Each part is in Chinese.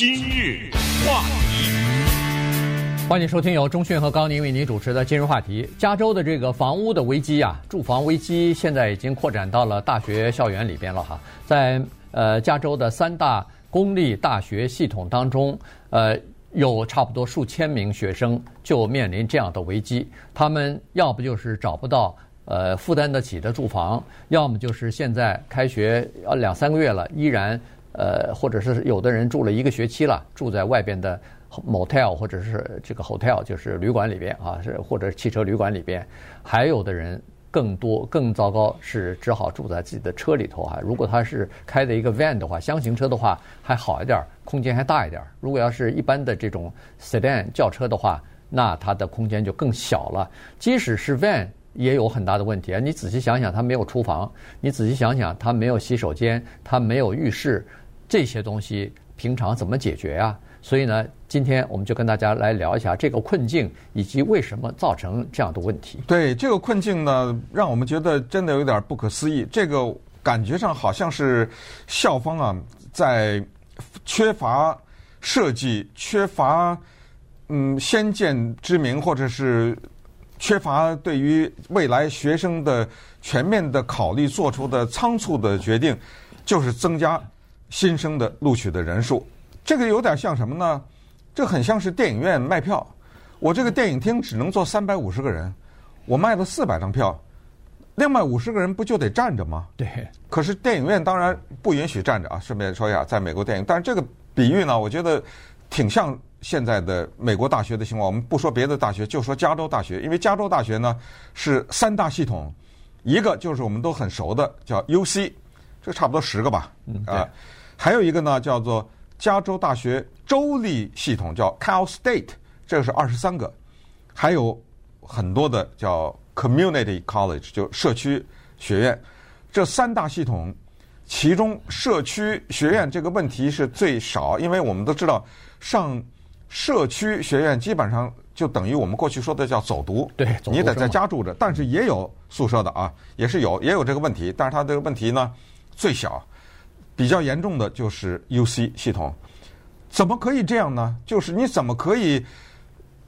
今日话题，欢迎收听由中讯和高宁为您主持的今日话题。加州的这个房屋的危机啊，住房危机现在已经扩展到了大学校园里边了哈。在呃加州的三大公立大学系统当中，呃有差不多数千名学生就面临这样的危机，他们要不就是找不到。呃，负担得起的住房，要么就是现在开学要两三个月了，依然呃，或者是有的人住了一个学期了，住在外边的 motel 或者是这个 hotel，就是旅馆里边啊，是或者汽车旅馆里边，还有的人更多更糟糕，是只好住在自己的车里头啊。如果他是开的一个 van 的话，厢型车的话还好一点，空间还大一点。如果要是一般的这种 sedan 轿车的话，那它的空间就更小了。即使是 van。也有很大的问题啊！你仔细想想，它没有厨房；你仔细想想，它没有洗手间，它没有浴室，这些东西平常怎么解决呀？所以呢，今天我们就跟大家来聊一下这个困境以及为什么造成这样的问题。对，这个困境呢，让我们觉得真的有点不可思议。这个感觉上好像是校方啊，在缺乏设计、缺乏嗯先见之明，或者是。缺乏对于未来学生的全面的考虑做出的仓促的决定，就是增加新生的录取的人数。这个有点像什么呢？这很像是电影院卖票。我这个电影厅只能坐三百五十个人，我卖了四百张票，另外五十个人不就得站着吗？对。可是电影院当然不允许站着啊。顺便说一下，在美国电影，但是这个比喻呢，我觉得挺像。现在的美国大学的情况，我们不说别的大学，就说加州大学。因为加州大学呢是三大系统，一个就是我们都很熟的叫 UC，这差不多十个吧，啊，还有一个呢叫做加州大学州立系统，叫 Cal State，这个是二十三个，还有很多的叫 Community College，就社区学院。这三大系统，其中社区学院这个问题是最少，因为我们都知道上。社区学院基本上就等于我们过去说的叫走读，对，你得在家住着，但是也有宿舍的啊，也是有，也有这个问题，但是它这个问题呢最小，比较严重的就是 UC 系统，怎么可以这样呢？就是你怎么可以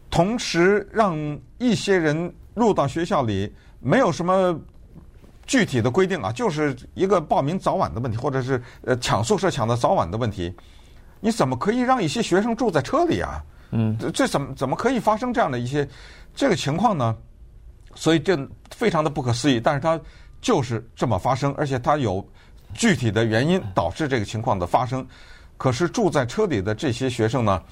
同时让一些人入到学校里，没有什么具体的规定啊，就是一个报名早晚的问题，或者是呃抢宿舍抢的早晚的问题。你怎么可以让一些学生住在车里啊？嗯，这怎么怎么可以发生这样的一些这个情况呢？所以这非常的不可思议，但是它就是这么发生，而且它有具体的原因导致这个情况的发生。可是住在车里的这些学生呢，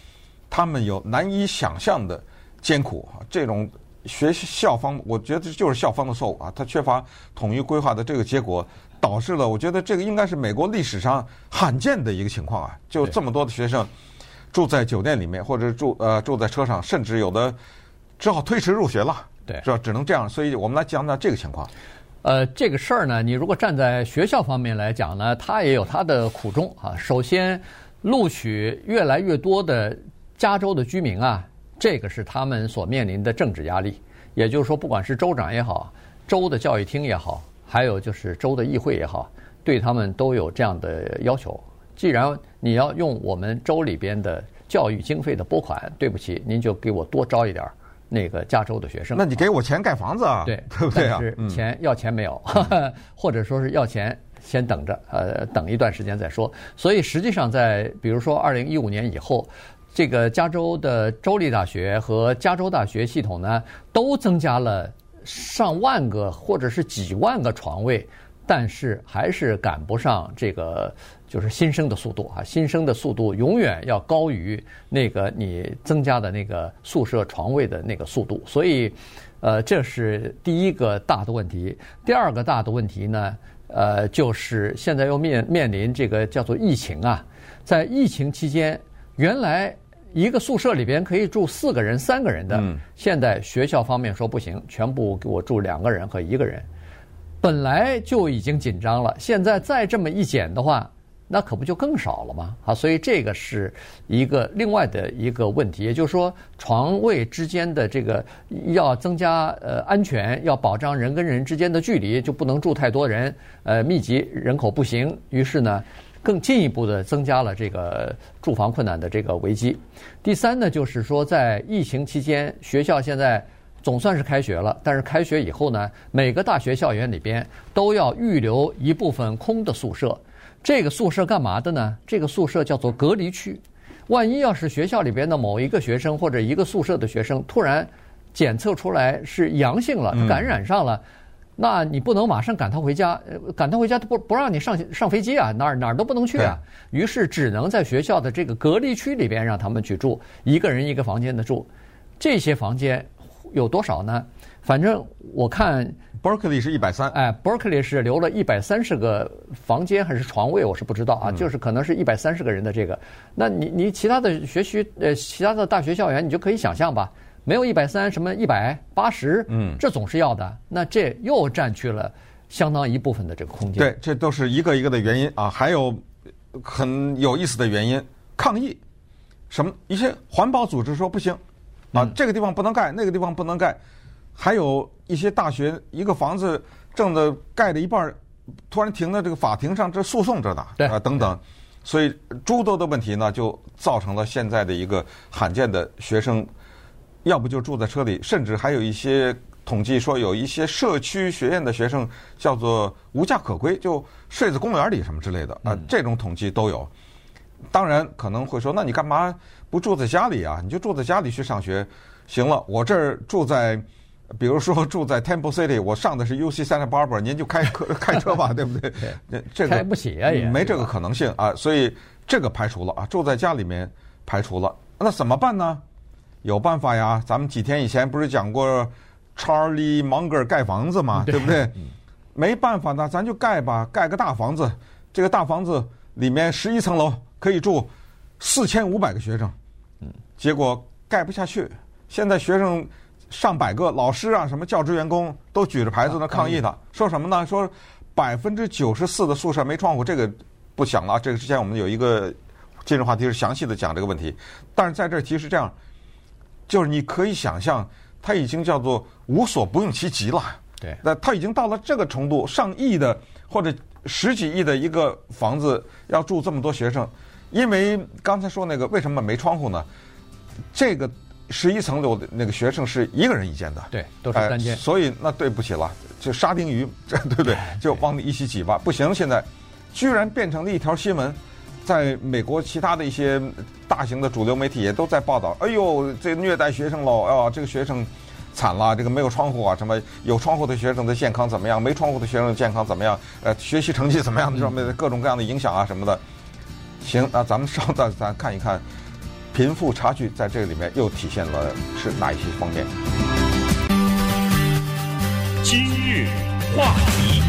他们有难以想象的艰苦啊！这种学校方，我觉得就是校方的错误啊，他缺乏统一规划的这个结果。导致了，我觉得这个应该是美国历史上罕见的一个情况啊！就这么多的学生住在酒店里面，或者住呃住在车上，甚至有的只好推迟入学了，对，是吧？只能这样。所以我们来讲讲这个情况。呃，这个事儿呢，你如果站在学校方面来讲呢，他也有他的苦衷啊。首先，录取越来越多的加州的居民啊，这个是他们所面临的政治压力。也就是说，不管是州长也好，州的教育厅也好。还有就是州的议会也好，对他们都有这样的要求。既然你要用我们州里边的教育经费的拨款，对不起，您就给我多招一点那个加州的学生。那你给我钱盖房子啊？对，对不对啊？但是钱要钱没有，或者说是要钱先等着，呃，等一段时间再说。所以实际上在比如说二零一五年以后，这个加州的州立大学和加州大学系统呢，都增加了。上万个或者是几万个床位，但是还是赶不上这个就是新生的速度啊！新生的速度永远要高于那个你增加的那个宿舍床位的那个速度，所以，呃，这是第一个大的问题。第二个大的问题呢，呃，就是现在又面面临这个叫做疫情啊，在疫情期间，原来。一个宿舍里边可以住四个人、三个人的，现在学校方面说不行，全部给我住两个人和一个人。本来就已经紧张了，现在再这么一减的话，那可不就更少了吗？啊，所以这个是一个另外的一个问题，也就是说，床位之间的这个要增加呃安全，要保障人跟人之间的距离，就不能住太多人，呃，密集人口不行。于是呢。更进一步的增加了这个住房困难的这个危机。第三呢，就是说在疫情期间，学校现在总算是开学了，但是开学以后呢，每个大学校园里边都要预留一部分空的宿舍。这个宿舍干嘛的呢？这个宿舍叫做隔离区。万一要是学校里边的某一个学生或者一个宿舍的学生突然检测出来是阳性了，感染上了，那你不能马上赶他回家，赶他回家他不不让你上上飞机啊，哪儿哪儿都不能去啊。于是只能在学校的这个隔离区里边让他们去住，一个人一个房间的住。这些房间有多少呢？反正我看。Berkeley 是一百三，哎，Berkeley 是留了一百三十个房间还是床位，我是不知道啊，就是可能是一百三十个人的这个。那你你其他的学区呃，其他的大学校园，你就可以想象吧，没有一百三，什么一百八十，嗯，这总是要的。那这又占据了相当一部分的这个空间。对，这都是一个一个的原因啊，还有很有意思的原因，抗议，什么一些环保组织说不行，啊，这个地方不能盖，那个地方不能盖。还有一些大学，一个房子正的盖的一半，突然停在这个法庭上，这诉讼着呢，对啊等等，所以诸多的问题呢，就造成了现在的一个罕见的学生，要不就住在车里，甚至还有一些统计说，有一些社区学院的学生叫做无家可归，就睡在公园里什么之类的啊，这种统计都有。当然可能会说，那你干嘛不住在家里啊？你就住在家里去上学，行了，我这儿住在。比如说住在 Temple City，我上的是 UC Santa Barbara，您就开车开车吧，对不对？这个开不起啊，也没这个可能性啊，所以这个排除了啊，住在家里面排除了。那怎么办呢？有办法呀，咱们几天以前不是讲过 Charlie Munger 盖房子嘛，对不对？没办法呢，咱就盖吧，盖个大房子。这个大房子里面十一层楼，可以住四千五百个学生。嗯，结果盖不下去，现在学生。上百个老师啊，什么教职员工都举着牌子呢抗议的，说什么呢？说百分之九十四的宿舍没窗户，这个不讲了。这个之前我们有一个今日话题是详细的讲这个问题，但是在这儿其实这样，就是你可以想象，它已经叫做无所不用其极了。对，那它已经到了这个程度，上亿的或者十几亿的一个房子要住这么多学生，因为刚才说那个为什么没窗户呢？这个。十一层楼的那个学生是一个人一间的，对，都是单间，所以那对不起了，就沙丁鱼，这 对不对？就往里一起挤吧。不行，现在居然变成了一条新闻，在美国其他的一些大型的主流媒体也都在报道。哎呦，这虐待学生喽！啊，这个学生惨了，这个没有窗户啊，什么有窗户的学生的健康怎么样？没窗户的学生的健康怎么样？呃，学习成绩怎么样？上面的各种各样的影响啊什么的。行，那咱们稍等，咱看一看。贫富差距在这个里面又体现了是哪一些方面？今日话题，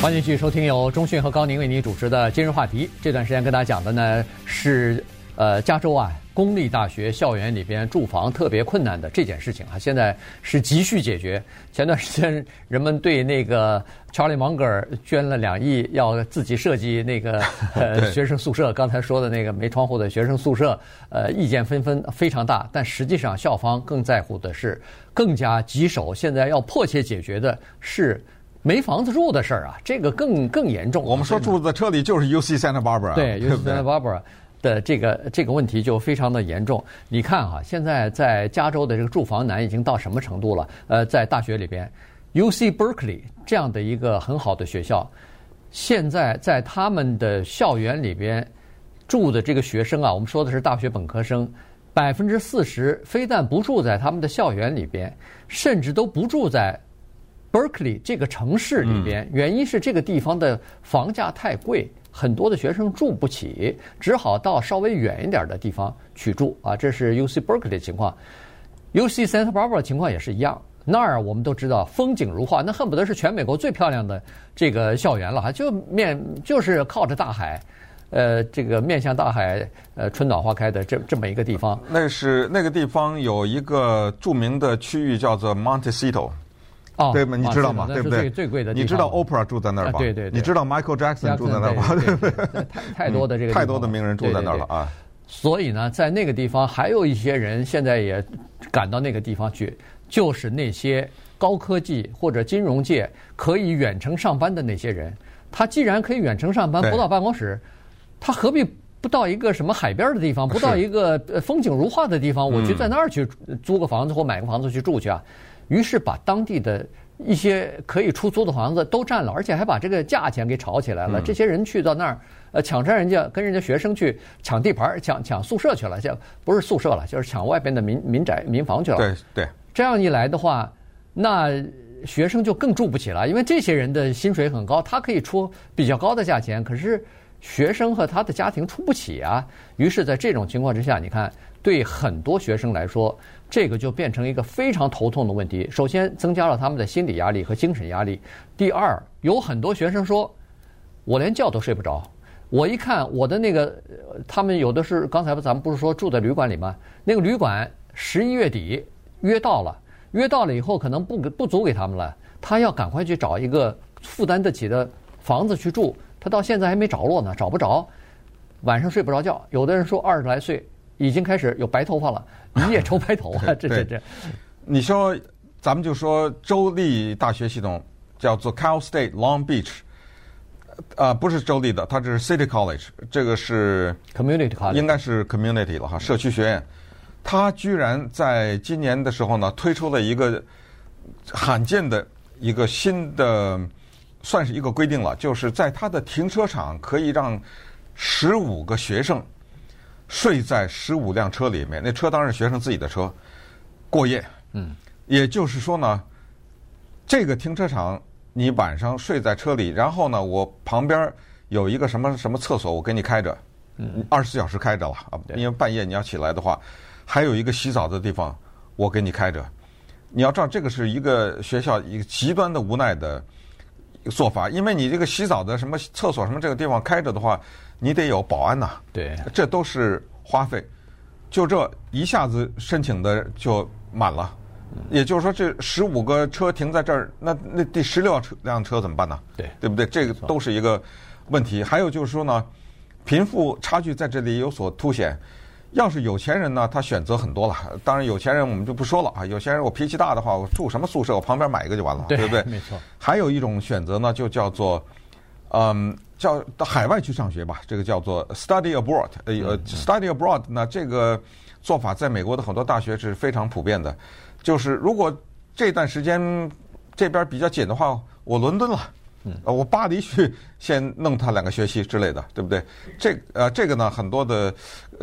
欢迎继续收听由中讯和高宁为您主持的《今日话题》。这段时间跟大家讲的呢是呃加州啊。公立大学校园里边住房特别困难的这件事情啊，现在是急需解决。前段时间人们对那个 Charlie Munger 捐了两亿，要自己设计那个 呃学生宿舍，刚才说的那个没窗户的学生宿舍，呃，意见纷纷非常大。但实际上校方更在乎的是更加棘手，现在要迫切解决的是没房子住的事儿啊，这个更更严重。我们说住在车里就是 UC Santa Barbara，对，UC Santa Barbara。的这个这个问题就非常的严重。你看哈，现在在加州的这个住房难已经到什么程度了？呃，在大学里边，UC Berkeley 这样的一个很好的学校，现在在他们的校园里边住的这个学生啊，我们说的是大学本科生，百分之四十非但不住在他们的校园里边，甚至都不住在 Berkeley 这个城市里边。原因是这个地方的房价太贵。很多的学生住不起，只好到稍微远一点的地方去住啊。这是 UC Berkeley 的情况，UC Santa Barbara 情况也是一样。那儿我们都知道风景如画，那恨不得是全美国最漂亮的这个校园了哈。就面就是靠着大海，呃，这个面向大海，呃，春暖花开的这这么一个地方。那是那个地方有一个著名的区域叫做 Montecito。哦，对吗？你知道吗？对不对？最贵的，你知道 Oprah 住在那儿吧？对对。你知道 Michael Jackson 住在那儿吧？对对 对。太太多的这个太多的名人住在那儿了啊！所以呢，在那个地方还有一些人现在也赶到那个地方去，就是那些高科技或者金融界可以远程上班的那些人，他既然可以远程上班，不到办公室，他何必不到一个什么海边的地方，不到一个呃风景如画的地方，我去在那儿去租个房子或买个房子去住去啊？于是把当地的一些可以出租的房子都占了，而且还把这个价钱给炒起来了。这些人去到那儿，呃，抢占人家跟人家学生去抢地盘、抢抢宿舍去了，这不是宿舍了，就是抢外边的民民宅、民房去了。对对，这样一来的话，那学生就更住不起了，因为这些人的薪水很高，他可以出比较高的价钱，可是学生和他的家庭出不起啊。于是，在这种情况之下，你看，对很多学生来说，这个就变成一个非常头痛的问题。首先，增加了他们的心理压力和精神压力；第二，有很多学生说，我连觉都睡不着。我一看我的那个，他们有的是刚才咱们不是说住在旅馆里吗？那个旅馆十一月底约到了。约到了以后，可能不不租给他们了，他要赶快去找一个负担得起的房子去住。他到现在还没着落呢，找不着，晚上睡不着觉。有的人说二十来岁已经开始有白头发了，一夜愁白头啊！这这这，你说咱们就说州立大学系统叫做 Cal State Long Beach，呃，不是州立的，它这是 City College，这个是 Community College，应该是 Community 了哈，社区学院。它居然在今年的时候呢，推出了一个罕见的一个新的，算是一个规定了，就是在它的停车场可以让十五个学生睡在十五辆车里面，那车当然是学生自己的车，过夜。嗯，也就是说呢，这个停车场你晚上睡在车里，然后呢，我旁边有一个什么什么厕所，我给你开着，嗯，二十四小时开着了啊，因为半夜你要起来的话。还有一个洗澡的地方，我给你开着。你要知道，这个是一个学校一个极端的无奈的做法，因为你这个洗澡的什么厕所什么这个地方开着的话，你得有保安呐。对，这都是花费。就这一下子申请的就满了，也就是说，这十五个车停在这儿，那那第十六辆车怎么办呢？对，对不对？这个都是一个问题。还有就是说呢，贫富差距在这里有所凸显。要是有钱人呢，他选择很多了。当然，有钱人我们就不说了啊。有钱人我脾气大的话，我住什么宿舍，我旁边买一个就完了，对，对不对？没错。还有一种选择呢，就叫做，嗯，叫到海外去上学吧。这个叫做 study abroad。呃、study abroad 呢，这个做法在美国的很多大学是非常普遍的。就是如果这段时间这边比较紧的话，我伦敦了。嗯，我巴黎去先弄他两个学期之类的，对不对？这呃，这个呢，很多的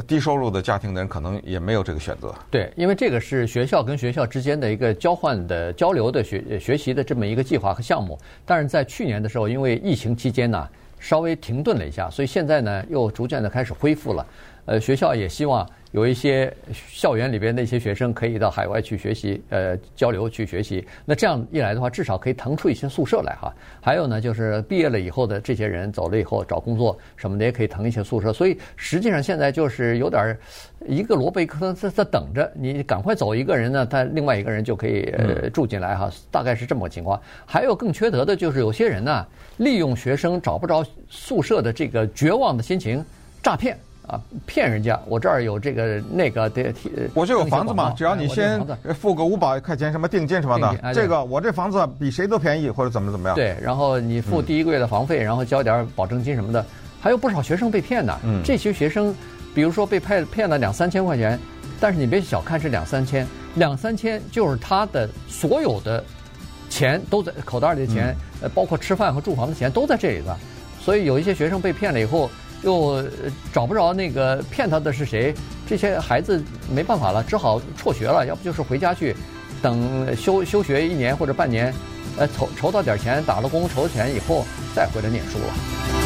低收入的家庭的人可能也没有这个选择。对，因为这个是学校跟学校之间的一个交换的交流的学学习的这么一个计划和项目。但是在去年的时候，因为疫情期间呢，稍微停顿了一下，所以现在呢又逐渐的开始恢复了。呃，学校也希望。有一些校园里边的一些学生可以到海外去学习，呃，交流去学习。那这样一来的话，至少可以腾出一些宿舍来哈。还有呢，就是毕业了以后的这些人走了以后找工作什么的，也可以腾一些宿舍。所以实际上现在就是有点一个萝卜一颗在在等着你，赶快走一个人呢，他另外一个人就可以呃住进来哈。大概是这么个情况。还有更缺德的就是有些人呢，利用学生找不着宿舍的这个绝望的心情诈骗。啊，骗人家！我这儿有这个那个的，我就有房子嘛，只要你先付个五百块钱什么定金什么的，这个我这房子比谁都便宜，或者怎么怎么样。对，然后你付第一个月的房费，然后交点保证金什么的，还有不少学生被骗的。嗯，这些学生，比如说被骗骗了两三千块钱，但是你别小看是两三千，两三千就是他的所有的钱都在口袋里的钱，呃，包括吃饭和住房的钱都在这里了。所以有一些学生被骗了以后。又找不着那个骗他的是谁，这些孩子没办法了，只好辍学了，要不就是回家去，等休休学一年或者半年，呃，筹筹到点钱，打了工筹钱以后再回来念书了。